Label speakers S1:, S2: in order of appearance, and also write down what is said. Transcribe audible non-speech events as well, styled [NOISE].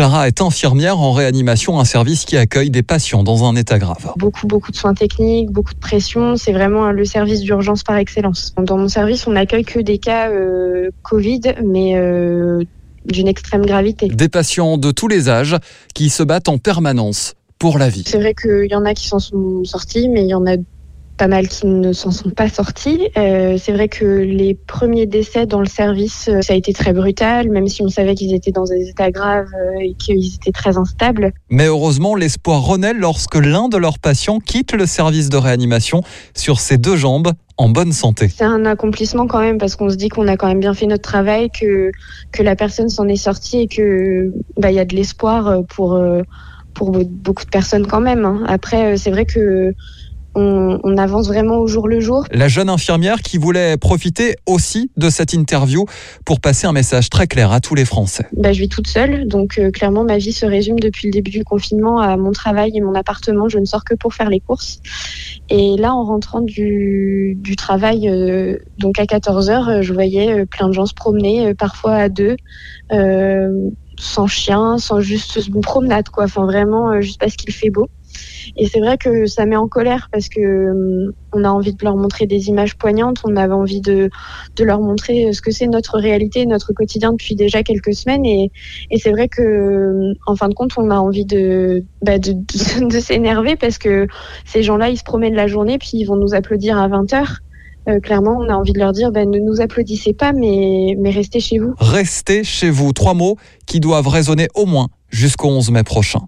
S1: Clara est infirmière en réanimation, un service qui accueille des patients dans un état grave.
S2: Beaucoup, beaucoup de soins techniques, beaucoup de pression. C'est vraiment le service d'urgence par excellence. Dans mon service, on n'accueille que des cas euh, Covid, mais euh, d'une extrême gravité.
S1: Des patients de tous les âges qui se battent en permanence pour la vie.
S2: C'est vrai qu'il y en a qui s'en sont sortis, mais il y en a pas mal qui ne s'en sont pas sortis. Euh, c'est vrai que les premiers décès dans le service, euh, ça a été très brutal, même si on savait qu'ils étaient dans des états graves euh, et qu'ils étaient très instables.
S1: Mais heureusement, l'espoir renaît lorsque l'un de leurs patients quitte le service de réanimation sur ses deux jambes en bonne santé.
S2: C'est un accomplissement quand même parce qu'on se dit qu'on a quand même bien fait notre travail, que, que la personne s'en est sortie et que bah, il y a de l'espoir pour, pour beaucoup de personnes quand même. Hein. Après, c'est vrai que on, avance vraiment au jour le jour.
S1: La jeune infirmière qui voulait profiter aussi de cette interview pour passer un message très clair à tous les Français.
S2: Bah, je vis toute seule, donc euh, clairement ma vie se résume depuis le début du confinement à mon travail et mon appartement. Je ne sors que pour faire les courses. Et là, en rentrant du, travail, euh, donc à 14 heures, euh, je voyais plein de gens se promener, parfois à deux. sans chien, sans juste une promenade, quoi. Enfin, vraiment, juste parce qu'il fait beau. Et c'est vrai que ça met en colère parce que euh, on a envie de leur montrer des images poignantes, on avait envie de, de leur montrer ce que c'est notre réalité, notre quotidien depuis déjà quelques semaines. Et, et c'est vrai que, en fin de compte, on a envie de, bah [LAUGHS] de, s'énerver parce que ces gens-là, ils se promènent la journée puis ils vont nous applaudir à 20 heures. Euh, clairement, on a envie de leur dire ben, ne nous applaudissez pas, mais, mais restez chez vous.
S1: Restez chez vous. Trois mots qui doivent résonner au moins jusqu'au 11 mai prochain.